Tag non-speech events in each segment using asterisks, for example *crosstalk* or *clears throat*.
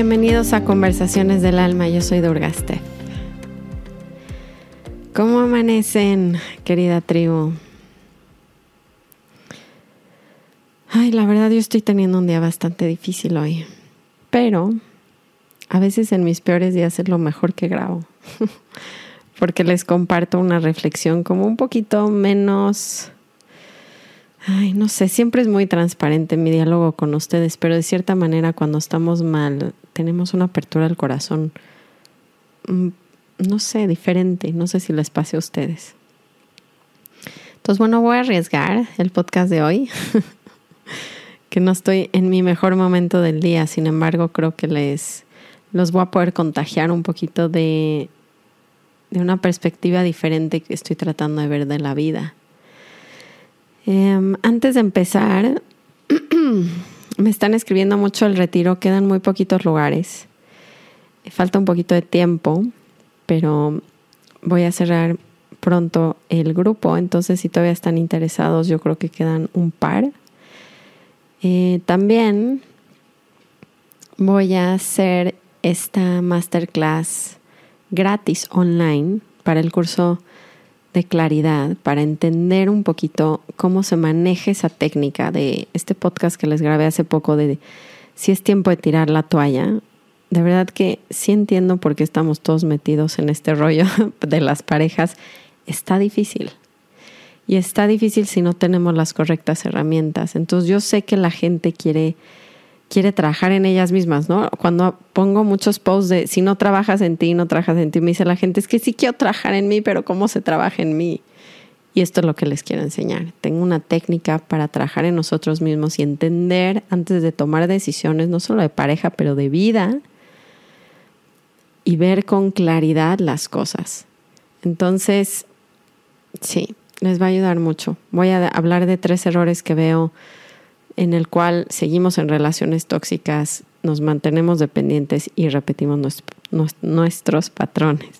Bienvenidos a Conversaciones del Alma, yo soy Durgaste. ¿Cómo amanecen, querida tribu? Ay, la verdad yo estoy teniendo un día bastante difícil hoy, pero a veces en mis peores días es lo mejor que grabo, *laughs* porque les comparto una reflexión como un poquito menos Ay, no sé, siempre es muy transparente mi diálogo con ustedes, pero de cierta manera cuando estamos mal tenemos una apertura al corazón, mm, no sé, diferente, no sé si les pase a ustedes. Entonces, bueno, voy a arriesgar el podcast de hoy, *laughs* que no estoy en mi mejor momento del día, sin embargo creo que les los voy a poder contagiar un poquito de, de una perspectiva diferente que estoy tratando de ver de la vida. Em, antes de empezar, *clears throat* me están escribiendo mucho el retiro, quedan muy poquitos lugares. Falta un poquito de tiempo, pero voy a cerrar pronto el grupo, entonces si todavía están interesados, yo creo que quedan un par. Eh, también voy a hacer esta masterclass gratis online para el curso de claridad para entender un poquito cómo se maneja esa técnica de este podcast que les grabé hace poco de si es tiempo de tirar la toalla. De verdad que sí entiendo por qué estamos todos metidos en este rollo *laughs* de las parejas. Está difícil. Y está difícil si no tenemos las correctas herramientas. Entonces yo sé que la gente quiere quiere trabajar en ellas mismas, ¿no? Cuando pongo muchos posts de si no trabajas en ti, no trabajas en ti, me dice la gente, es que sí quiero trabajar en mí, pero ¿cómo se trabaja en mí? Y esto es lo que les quiero enseñar. Tengo una técnica para trabajar en nosotros mismos y entender antes de tomar decisiones, no solo de pareja, pero de vida, y ver con claridad las cosas. Entonces, sí, les va a ayudar mucho. Voy a hablar de tres errores que veo en el cual seguimos en relaciones tóxicas, nos mantenemos dependientes y repetimos nuestros patrones.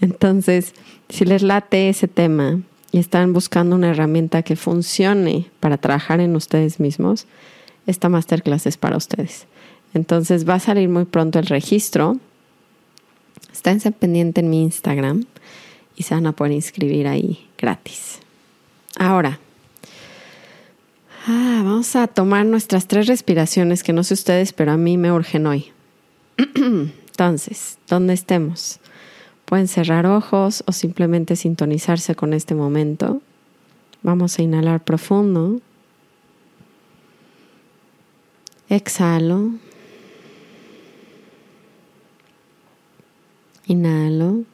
Entonces, si les late ese tema y están buscando una herramienta que funcione para trabajar en ustedes mismos, esta masterclass es para ustedes. Entonces va a salir muy pronto el registro. Esténse pendiente en mi Instagram y se van a poder inscribir ahí gratis. Ahora, Ah, vamos a tomar nuestras tres respiraciones que no sé ustedes, pero a mí me urgen hoy. *clears throat* Entonces, donde estemos, pueden cerrar ojos o simplemente sintonizarse con este momento. Vamos a inhalar profundo. Exhalo. Inhalo.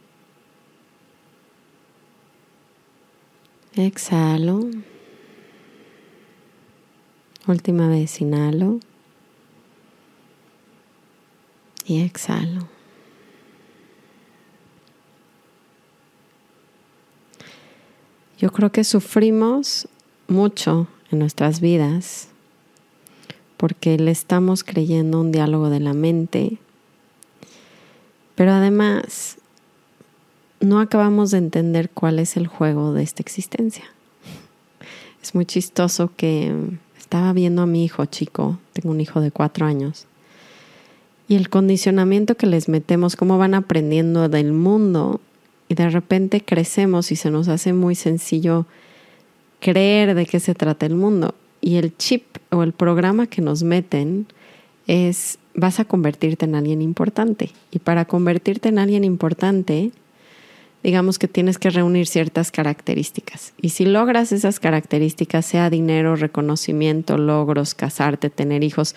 Exhalo. Última vez inhalo y exhalo. Yo creo que sufrimos mucho en nuestras vidas porque le estamos creyendo un diálogo de la mente, pero además no acabamos de entender cuál es el juego de esta existencia. Es muy chistoso que estaba viendo a mi hijo chico, tengo un hijo de cuatro años, y el condicionamiento que les metemos, cómo van aprendiendo del mundo, y de repente crecemos y se nos hace muy sencillo creer de qué se trata el mundo. Y el chip o el programa que nos meten es vas a convertirte en alguien importante. Y para convertirte en alguien importante, digamos que tienes que reunir ciertas características. Y si logras esas características, sea dinero, reconocimiento, logros, casarte, tener hijos,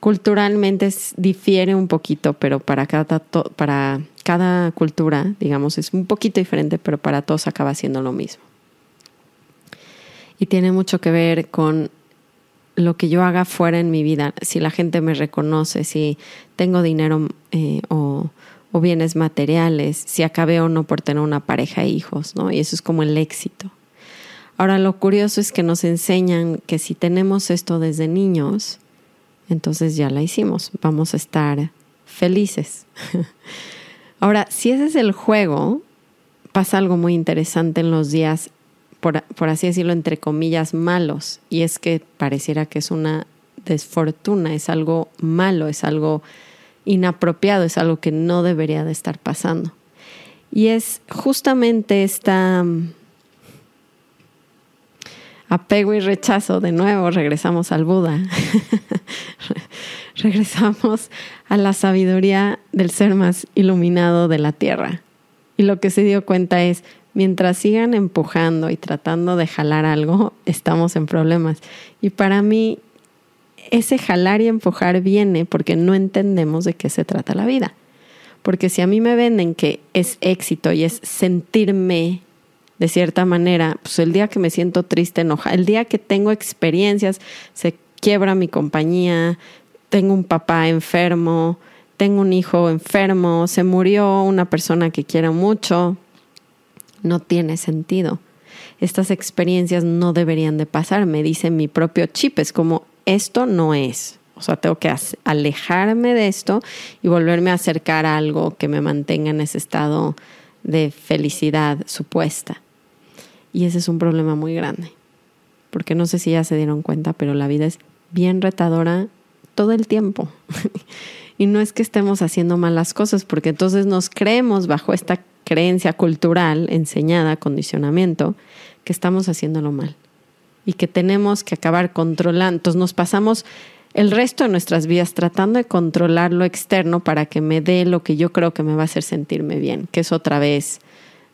culturalmente difiere un poquito, pero para cada, para cada cultura, digamos, es un poquito diferente, pero para todos acaba siendo lo mismo. Y tiene mucho que ver con lo que yo haga fuera en mi vida, si la gente me reconoce, si tengo dinero eh, o o bienes materiales, si acabé o no por tener una pareja e hijos, ¿no? Y eso es como el éxito. Ahora, lo curioso es que nos enseñan que si tenemos esto desde niños, entonces ya la hicimos, vamos a estar felices. *laughs* Ahora, si ese es el juego, pasa algo muy interesante en los días, por, por así decirlo, entre comillas, malos, y es que pareciera que es una desfortuna, es algo malo, es algo inapropiado, es algo que no debería de estar pasando. Y es justamente esta mm, apego y rechazo, de nuevo regresamos al Buda, *laughs* regresamos a la sabiduría del ser más iluminado de la tierra. Y lo que se dio cuenta es, mientras sigan empujando y tratando de jalar algo, estamos en problemas. Y para mí, ese jalar y empujar viene porque no entendemos de qué se trata la vida. Porque si a mí me venden que es éxito y es sentirme de cierta manera, pues el día que me siento triste, enoja, el día que tengo experiencias, se quiebra mi compañía, tengo un papá enfermo, tengo un hijo enfermo, se murió una persona que quiero mucho, no tiene sentido. Estas experiencias no deberían de pasar, me dice mi propio chip, es como esto no es. O sea, tengo que alejarme de esto y volverme a acercar a algo que me mantenga en ese estado de felicidad supuesta. Y ese es un problema muy grande. Porque no sé si ya se dieron cuenta, pero la vida es bien retadora todo el tiempo. *laughs* y no es que estemos haciendo malas cosas, porque entonces nos creemos bajo esta creencia cultural enseñada, condicionamiento, que estamos haciéndolo mal y que tenemos que acabar controlando. Entonces nos pasamos el resto de nuestras vidas tratando de controlar lo externo para que me dé lo que yo creo que me va a hacer sentirme bien, que es otra vez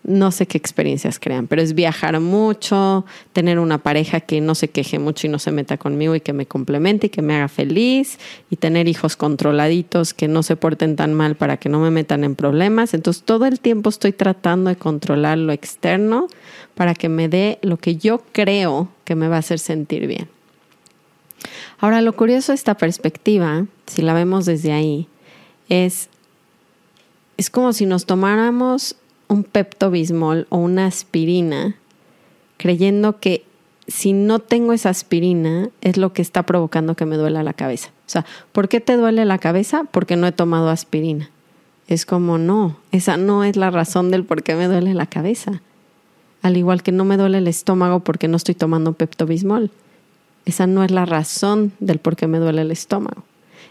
no sé qué experiencias crean, pero es viajar mucho, tener una pareja que no se queje mucho y no se meta conmigo y que me complemente y que me haga feliz y tener hijos controladitos que no se porten tan mal para que no me metan en problemas. Entonces todo el tiempo estoy tratando de controlar lo externo para que me dé lo que yo creo que me va a hacer sentir bien. Ahora, lo curioso de esta perspectiva, si la vemos desde ahí, es, es como si nos tomáramos un Pepto Bismol o una aspirina, creyendo que si no tengo esa aspirina es lo que está provocando que me duela la cabeza. O sea, ¿por qué te duele la cabeza? Porque no he tomado aspirina. Es como no, esa no es la razón del por qué me duele la cabeza. Al igual que no me duele el estómago porque no estoy tomando Pepto Bismol. Esa no es la razón del por qué me duele el estómago.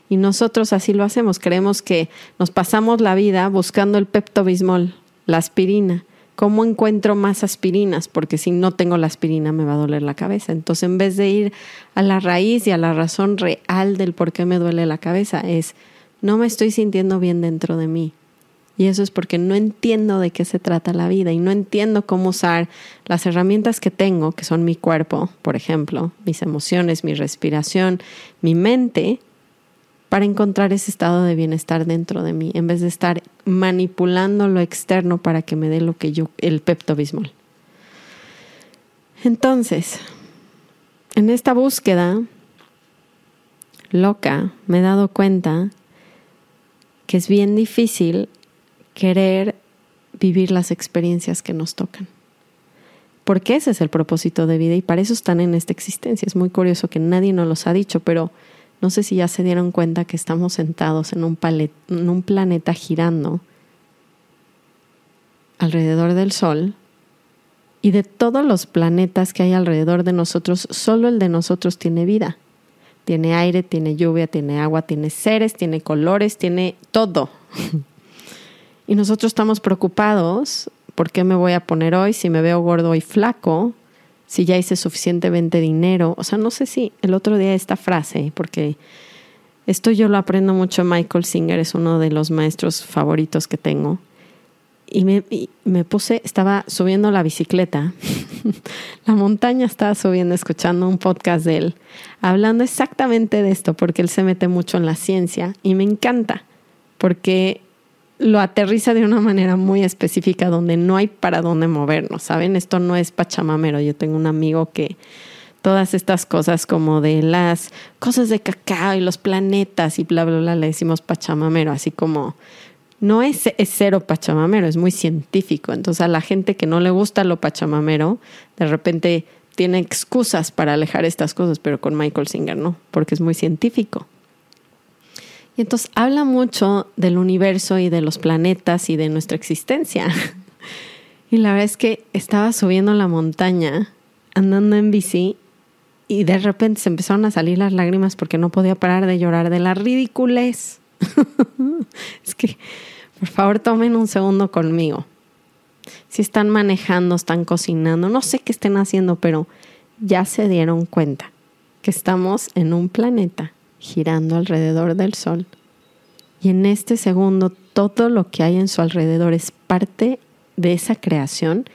Y nosotros así lo hacemos. Creemos que nos pasamos la vida buscando el Pepto Bismol la aspirina. ¿Cómo encuentro más aspirinas? Porque si no tengo la aspirina me va a doler la cabeza. Entonces, en vez de ir a la raíz y a la razón real del por qué me duele la cabeza, es no me estoy sintiendo bien dentro de mí. Y eso es porque no entiendo de qué se trata la vida y no entiendo cómo usar las herramientas que tengo, que son mi cuerpo, por ejemplo, mis emociones, mi respiración, mi mente, para encontrar ese estado de bienestar dentro de mí, en vez de estar manipulando lo externo para que me dé lo que yo, el Pepto Bismol. Entonces, en esta búsqueda loca, me he dado cuenta que es bien difícil querer vivir las experiencias que nos tocan. Porque ese es el propósito de vida y para eso están en esta existencia. Es muy curioso que nadie nos los ha dicho, pero no sé si ya se dieron cuenta que estamos sentados en un, en un planeta girando alrededor del Sol y de todos los planetas que hay alrededor de nosotros, solo el de nosotros tiene vida. Tiene aire, tiene lluvia, tiene agua, tiene seres, tiene colores, tiene todo. *laughs* y nosotros estamos preocupados, ¿por qué me voy a poner hoy si me veo gordo y flaco? si ya hice suficientemente dinero. O sea, no sé si el otro día esta frase, porque esto yo lo aprendo mucho. Michael Singer es uno de los maestros favoritos que tengo. Y me, me puse, estaba subiendo la bicicleta, *laughs* la montaña estaba subiendo, escuchando un podcast de él, hablando exactamente de esto, porque él se mete mucho en la ciencia y me encanta, porque lo aterriza de una manera muy específica donde no hay para dónde movernos, ¿saben? Esto no es pachamamero. Yo tengo un amigo que todas estas cosas como de las cosas de cacao y los planetas y bla, bla, bla, le decimos pachamamero, así como no es, es, cero pachamamero, es muy científico. Entonces a la gente que no le gusta lo pachamamero, de repente tiene excusas para alejar estas cosas, pero con Michael Singer no, porque es muy científico. Y entonces habla mucho del universo y de los planetas y de nuestra existencia. *laughs* Y la verdad es que estaba subiendo la montaña, andando en bici, y de repente se empezaron a salir las lágrimas porque no podía parar de llorar de la ridiculez *laughs* es que, por favor, tomen un segundo conmigo. Si están manejando, están cocinando, no sé qué estén haciendo, pero ya se dieron cuenta que estamos en un planeta girando alrededor del Sol. Y en este segundo todo lo que hay en su alrededor es parte de esa creación.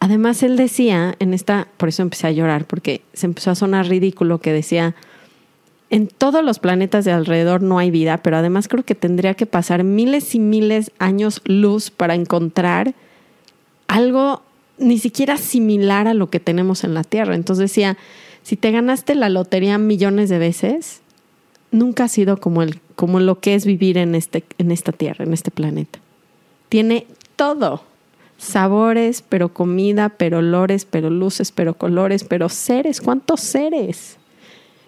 Además, él decía en esta, por eso empecé a llorar, porque se empezó a sonar ridículo que decía, en todos los planetas de alrededor no hay vida, pero además creo que tendría que pasar miles y miles años luz para encontrar algo ni siquiera similar a lo que tenemos en la Tierra. Entonces decía, si te ganaste la lotería millones de veces, nunca ha sido como, el, como lo que es vivir en, este, en esta Tierra, en este planeta. Tiene todo. Sabores, pero comida, pero olores, pero luces, pero colores, pero seres. ¿Cuántos seres?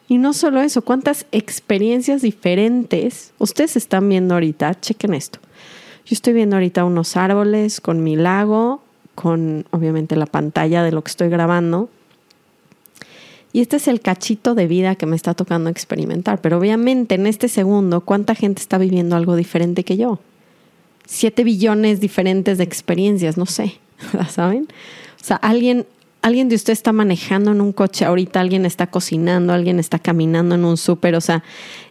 Y no solo eso, cuántas experiencias diferentes ustedes están viendo ahorita. Chequen esto. Yo estoy viendo ahorita unos árboles con mi lago, con obviamente la pantalla de lo que estoy grabando. Y este es el cachito de vida que me está tocando experimentar. Pero obviamente en este segundo, ¿cuánta gente está viviendo algo diferente que yo? Siete billones diferentes de experiencias, no sé, *laughs* ¿saben? O sea, alguien, alguien de usted está manejando en un coche ahorita, alguien está cocinando, alguien está caminando en un súper. O sea,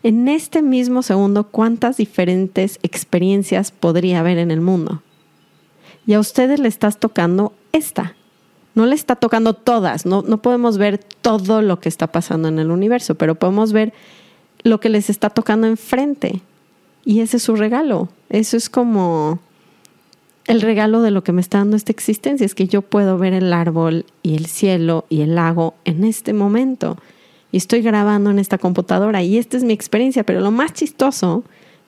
en este mismo segundo, ¿cuántas diferentes experiencias podría haber en el mundo? y a ustedes le estás tocando esta. No le está tocando todas, no, no podemos ver todo lo que está pasando en el universo, pero podemos ver lo que les está tocando enfrente. Y ese es su regalo. Eso es como el regalo de lo que me está dando esta existencia, es que yo puedo ver el árbol y el cielo y el lago en este momento. Y estoy grabando en esta computadora y esta es mi experiencia, pero lo más chistoso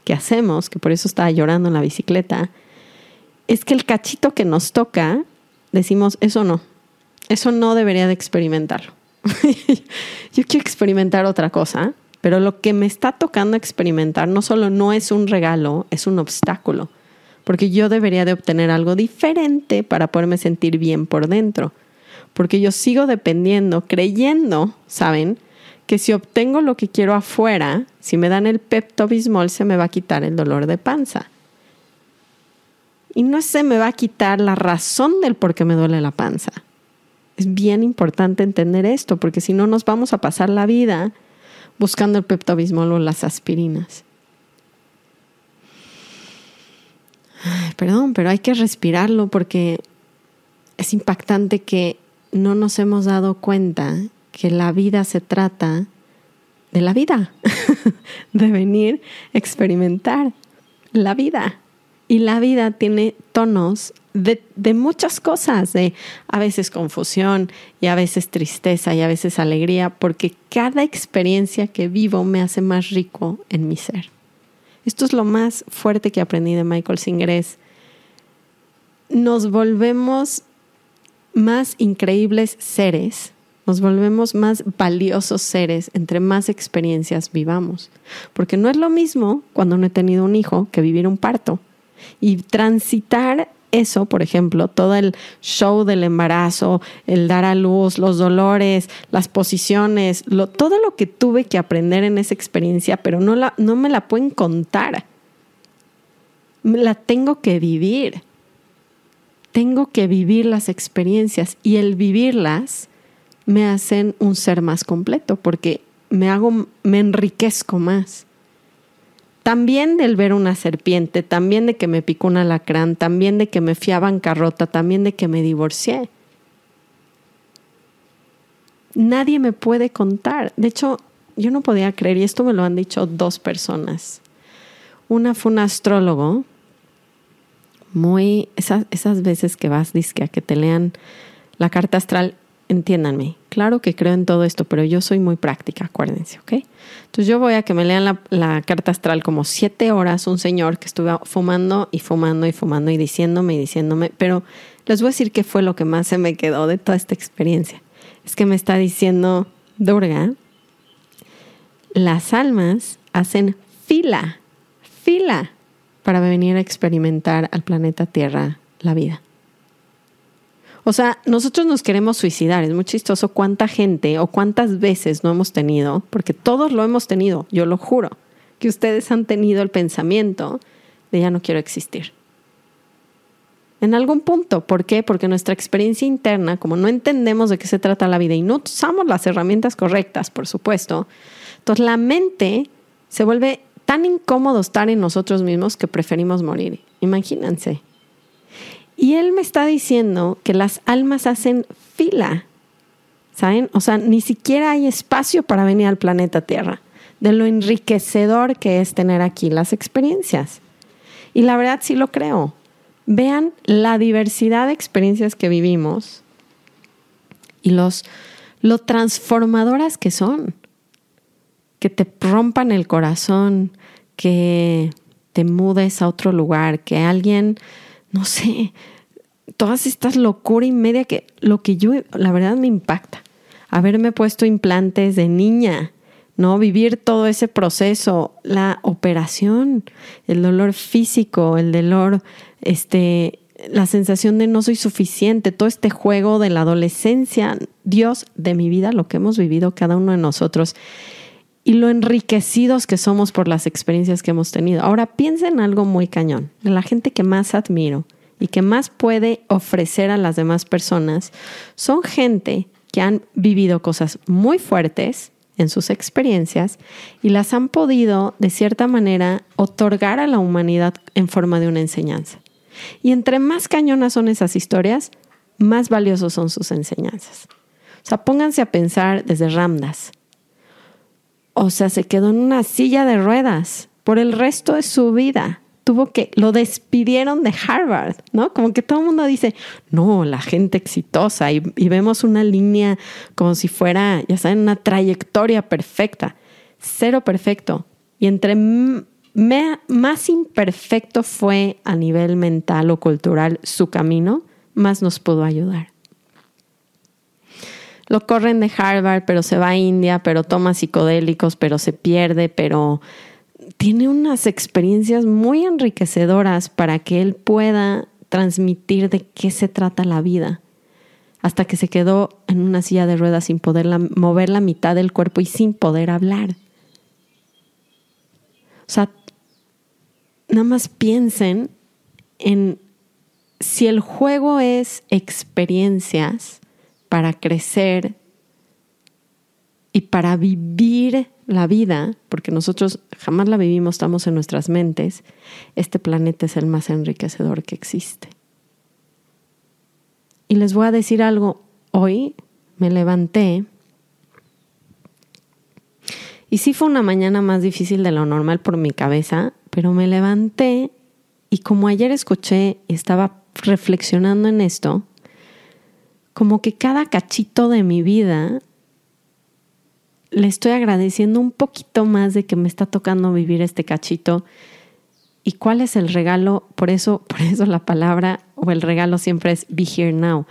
que hacemos, que por eso estaba llorando en la bicicleta, es que el cachito que nos toca, decimos, eso no, eso no debería de experimentarlo. *laughs* Yo quiero experimentar otra cosa, pero lo que me está tocando experimentar no solo no es un regalo, es un obstáculo, porque yo debería de obtener algo diferente para poderme sentir bien por dentro, porque yo sigo dependiendo, creyendo, ¿saben? Que si obtengo lo que quiero afuera, si me dan el Pepto Bismol, se me va a quitar el dolor de panza y no se me va a quitar la razón del por qué me duele la panza. Es bien importante entender esto, porque si no nos vamos a pasar la vida buscando el peptobismol o las aspirinas. perdón, pero hay que respirarlo porque es impactante que no nos hemos dado cuenta que la vida se trata de la vida, *laughs* de venir a experimentar la vida. Y la vida tiene tonos de, muchas cosas, de a veces confusión y a veces tristeza y a veces alegría, porque cada experiencia que vivo me hace más rico en mi ser. Esto es lo más fuerte que aprendí de Michael Singer nos volvemos más increíbles seres, nos volvemos más valiosos seres entre más experiencias vivamos. Porque no es lo mismo cuando no he tenido un hijo que vivir un parto. Y transitar eso, por ejemplo, todo el show del embarazo, el dar a luz, los dolores, las posiciones, todo lo que tuve que aprender en esa experiencia, pero no, la, no me la pueden contar. La tengo que vivir. Tengo que vivir las experiencias y el vivirlas me hacen un ser más completo porque me hago, me enriquezco más también del ver una serpiente, también de que me picó un alacrán, también de que me fui a también de que me divorcié. Nadie me puede contar. De hecho, yo no podía creer, y esto me lo han dicho dos personas. Una fue un astrólogo, muy, esas, esas veces que vas, disque, a que te lean la carta astral, entiéndanme, claro que creo en todo esto, pero yo soy muy práctica, acuérdense, ¿ok? Entonces yo voy a que me lean la, carta astral como siete horas, un señor que estuvo fumando y fumando y fumando y diciéndome y diciéndome, pero les voy a decir qué fue lo que más se me quedó de toda esta experiencia. Es que me está diciendo, Durga, las almas hacen fila, fila para venir a experimentar al planeta Tierra la vida. O sea, nosotros nos queremos suicidar. Es muy chistoso cuánta gente o cuántas veces no hemos tenido, porque todos lo hemos tenido, yo lo juro. que ustedes han tenido el pensamiento de ya no quiero existir. En algún punto. ¿Por qué? Porque nuestra experiencia interna, como no entendemos de qué se trata la vida y no usamos las herramientas correctas, por supuesto, entonces la mente se vuelve tan incómodo estar en nosotros mismos que preferimos morir. Imagínense. Y él me está diciendo que las almas hacen fila. ¿Saben? O sea, ni siquiera hay espacio para venir al planeta Tierra, de lo enriquecedor que es tener aquí las experiencias. Y la verdad sí lo creo. Vean la diversidad de experiencias que vivimos y los, lo transformadoras que son. Que te rompan el corazón, que te mudes a otro lugar, que alguien no sé, todas estas locura y media que lo que yo, la verdad me impacta. Haberme puesto implantes de niña, ¿no? Vivir todo ese proceso, la operación, el dolor físico, el dolor, este, la sensación de no soy suficiente, todo este juego de la adolescencia, Dios de mi vida, lo que hemos vivido cada uno de nosotros y lo enriquecidos que somos por las experiencias que hemos tenido. Ahora piensa en algo muy cañón, la gente que más admiro y que más puede ofrecer a las demás personas, son gente que han vivido cosas muy fuertes en sus experiencias y las han podido, de cierta manera, otorgar a la humanidad en forma de una enseñanza. Y entre más cañonas son esas historias, más valiosos son sus enseñanzas. O sea, pónganse a pensar desde Ramdas, o sea, se quedó en una silla de ruedas por el resto de su vida. Tuvo que, lo despidieron de Harvard, ¿no? Como que todo el mundo dice, no, la gente exitosa y, vemos una línea como si fuera, ya saben, una trayectoria perfecta. Cero perfecto. Y entre más imperfecto fue a nivel mental o cultural su camino, más nos pudo ayudar lo corren de Harvard, pero se va a India, pero toma psicodélicos, pero se pierde, pero tiene unas experiencias muy enriquecedoras para que él pueda transmitir de qué se trata la vida. Hasta que se quedó en una silla de ruedas sin poder mover la mitad del cuerpo y sin poder hablar. O sea, nada más piensen en si el juego es experiencias, para crecer y para vivir la vida, porque nosotros jamás la vivimos, estamos en nuestras mentes, este planeta es el más enriquecedor que existe. Y les voy a decir algo, hoy me levanté y sí fue una mañana más difícil de lo normal por mi cabeza, pero me levanté y como ayer escuché y estaba reflexionando en esto, como que cada cachito de mi vida le estoy agradeciendo un poquito más de que me está tocando vivir este cachito. ¿Y cuál es el regalo? Por eso, *laughs* por eso la palabra o el regalo siempre es be here now.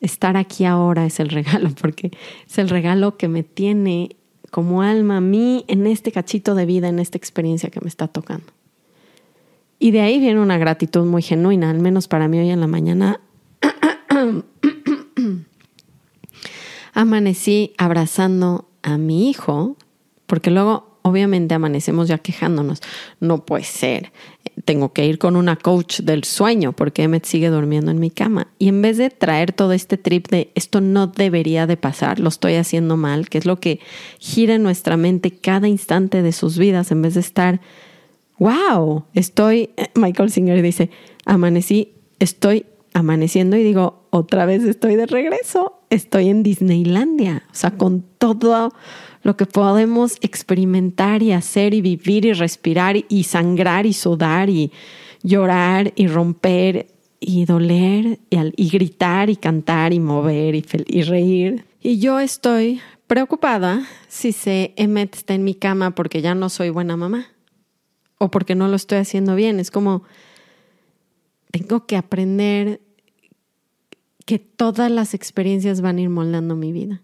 Estar aquí ahora es el *laughs* regalo, porque es el regalo que me tiene como alma a mí en este cachito de vida, en esta experiencia que me está tocando. Y de ahí viene una gratitud muy genuina, al menos para mí hoy en la mañana. *clears throat* Amanecí abrazando a mi hijo, porque luego obviamente amanecemos ya quejándonos. No puede ser. Tengo que ir con una coach del sueño porque Emmet sigue durmiendo en mi cama. Y en vez de traer todo este trip de esto no debería de pasar, lo estoy haciendo mal, que es lo que gira en nuestra mente cada instante de sus vidas, en vez de estar, wow, estoy, Michael Singer dice, amanecí, estoy amaneciendo y digo, otra vez estoy de regreso, estoy en Disneylandia, o sea, con todo lo que podemos experimentar y hacer y vivir y respirar y sangrar y sudar y llorar y romper y doler y, gritar y cantar y mover y, y reír. Y yo estoy preocupada si se Emmet está en mi cama porque ya no soy buena mamá o porque no lo estoy haciendo bien. Es como, tengo que aprender que todas las experiencias van a ir moldando mi vida.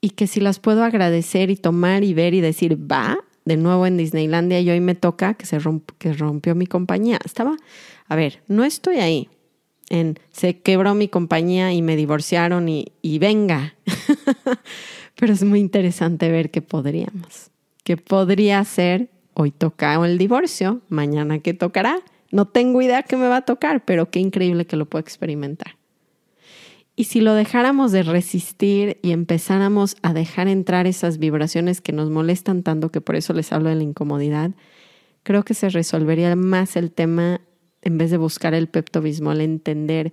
Y que si las puedo agradecer y tomar y ver y decir, va, de nuevo en Disneylandia y hoy me toca que se que rompió mi compañía. Estaba, a ver, no estoy ahí en se quebró mi compañía y me divorciaron y, y venga. *laughs* Pero es muy interesante ver que podríamos, que podría ser hoy toca el divorcio, mañana qué tocará. No tengo idea qué me va a tocar, pero qué increíble que lo puedo experimentar. Y si lo dejáramos de resistir y empezáramos a dejar entrar esas vibraciones que nos molestan tanto, que por eso les hablo de la incomodidad, creo que se resolvería más el tema en vez de buscar el peptobismol, entender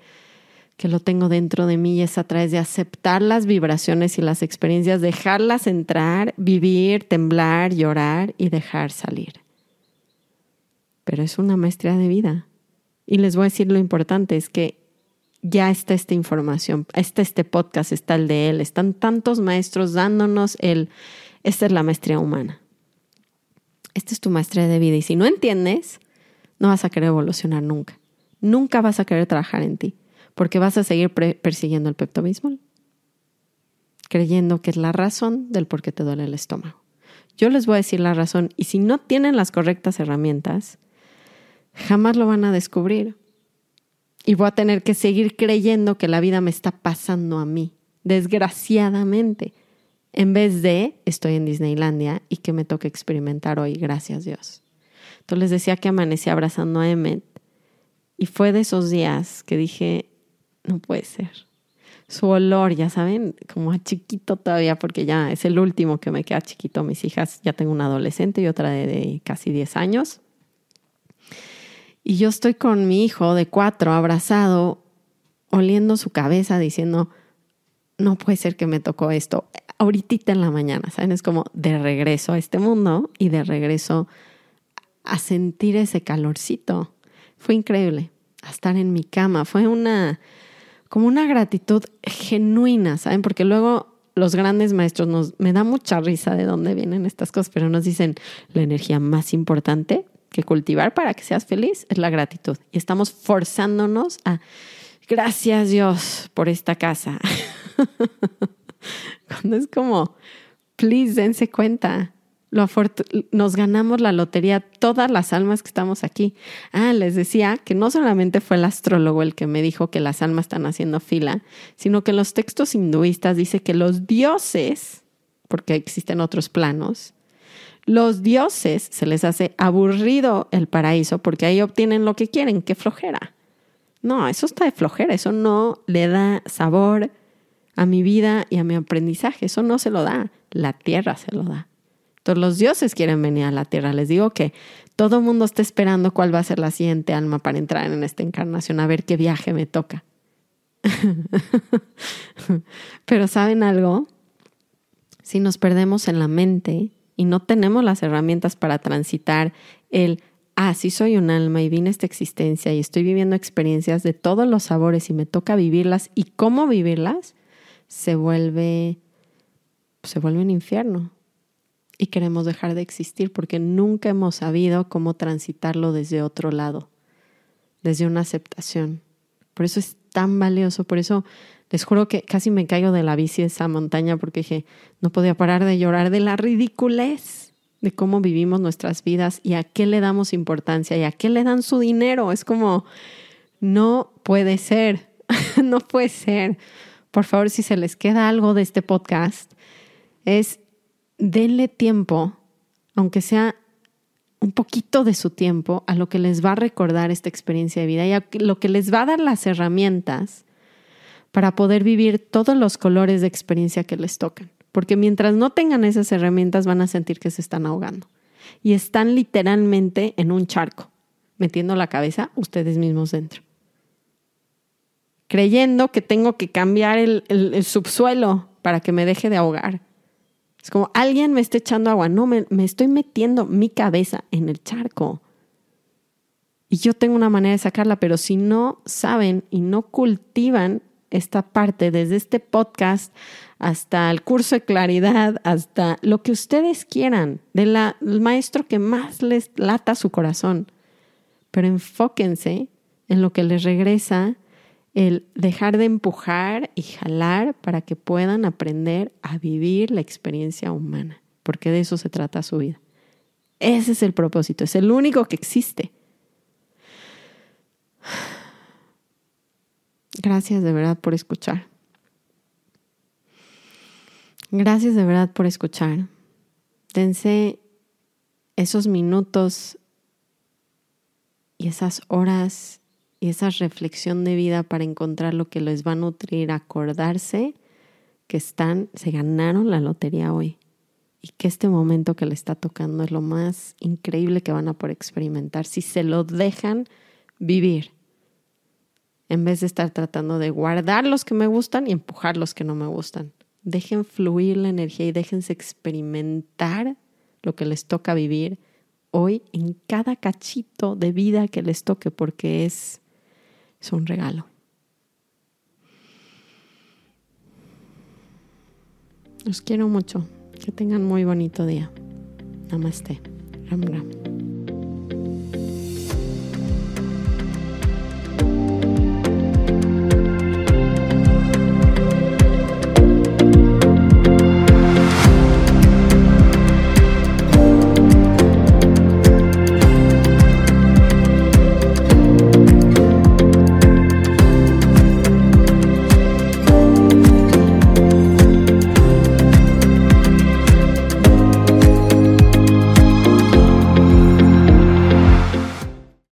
que lo tengo dentro de mí y es a través de aceptar las vibraciones y las experiencias, dejarlas entrar, vivir, temblar, llorar y dejar salir. Pero es una maestría de vida. Y les voy a decir lo importante, es que ya está esta información, está este podcast, está el de él, están tantos maestros dándonos el, esta es la maestría humana. Esta es tu maestría de vida y si no entiendes, no vas a querer evolucionar nunca. Nunca vas a querer trabajar en ti, porque vas a seguir persiguiendo el peptobismol, creyendo que es la razón del por qué te duele el estómago. Yo les voy a decir la razón y si no tienen las correctas herramientas, jamás lo van a descubrir y voy a tener que seguir creyendo que la vida me está pasando a mí, desgraciadamente, en vez de estoy en Disneylandia y que me toca experimentar hoy, gracias Dios. Entonces les decía que amanecí abrazando a Emmet y fue de esos días que dije, no puede ser. Su olor, ya saben, como a chiquito todavía, porque ya es el último que me queda chiquito. Mis hijas, ya tengo una adolescente y otra de, de casi 10 años. Y yo estoy con mi hijo de cuatro abrazado, oliendo su cabeza, diciendo, no puede ser que me tocó esto ahorita en la mañana, ¿saben? Es como de regreso a este mundo y de regreso a sentir ese calorcito. Fue increíble, estar en mi cama. Fue una, como una gratitud genuina, ¿saben? Porque luego los grandes maestros nos, me da mucha risa de dónde vienen estas cosas, pero nos dicen la energía más importante que cultivar para que seas feliz es la gratitud. Y estamos forzándonos a, gracias Dios por esta casa. *laughs* Cuando es como, please, dense cuenta. Lo nos ganamos la lotería todas las almas que estamos aquí. Ah, les decía que no solamente fue el astrólogo el que me dijo que las almas están haciendo fila, sino que en los textos hinduistas dice que los dioses, porque existen otros planos, los dioses se les hace aburrido el paraíso porque ahí obtienen lo que quieren, qué flojera. No, eso está de flojera, eso no le da sabor a mi vida y a mi aprendizaje, eso no se lo da, la tierra se lo da. Entonces los dioses quieren venir a la tierra, les digo que todo el mundo está esperando cuál va a ser la siguiente alma para entrar en esta encarnación, a ver qué viaje me toca. *laughs* Pero ¿saben algo? Si nos perdemos en la mente, y no tenemos las herramientas para transitar el, ah, sí soy un alma y vine a esta existencia y estoy viviendo experiencias de todos los sabores y me toca vivirlas y cómo vivirlas, se vuelve, se vuelve un infierno. Y queremos dejar de existir porque nunca hemos sabido cómo transitarlo desde otro lado, desde una aceptación. Por eso es tan valioso, por eso les juro que casi me caigo de la bici esa montaña porque dije, no podía parar de llorar de la ridiculez de cómo vivimos nuestras vidas y a qué le damos importancia y a qué le dan su dinero. Es como, no puede ser, *laughs* no puede ser. Por favor, si se les queda algo de este podcast, es denle tiempo, aunque sea un poquito de su tiempo, a lo que les va a recordar esta experiencia de vida y a lo que les va a dar las herramientas para poder vivir todos los colores de experiencia que les tocan. Porque mientras no tengan esas herramientas van a sentir que se están ahogando. Y están literalmente en un charco, metiendo la cabeza ustedes mismos dentro. Creyendo que tengo que cambiar el, subsuelo para que me deje de ahogar. Es como alguien me está echando agua. No, me, me estoy metiendo mi cabeza en el charco. Y yo tengo una manera de sacarla, pero si no saben y no cultivan esta parte, desde este podcast hasta el curso de claridad, hasta lo que ustedes quieran, del maestro que más les lata su corazón. Pero enfóquense en lo que les regresa el dejar de empujar y jalar para que puedan aprender a vivir la experiencia humana, porque de eso se trata su vida. Ese es el propósito, es el único que existe. Gracias de verdad por escuchar. Gracias de verdad por escuchar. Dense esos minutos y esas horas y esa reflexión de vida para encontrar lo que les va a nutrir, acordarse que están, se ganaron la lotería hoy y que este momento que le está tocando es lo más increíble que van a poder experimentar si se lo dejan vivir en vez de estar tratando de guardar los que me gustan y empujar los que no me gustan. Dejen fluir la energía y déjense experimentar lo que les toca vivir hoy en cada cachito de vida que les toque porque es, es un regalo. Los quiero mucho. Que tengan muy bonito día. Namaste. Ram Ram.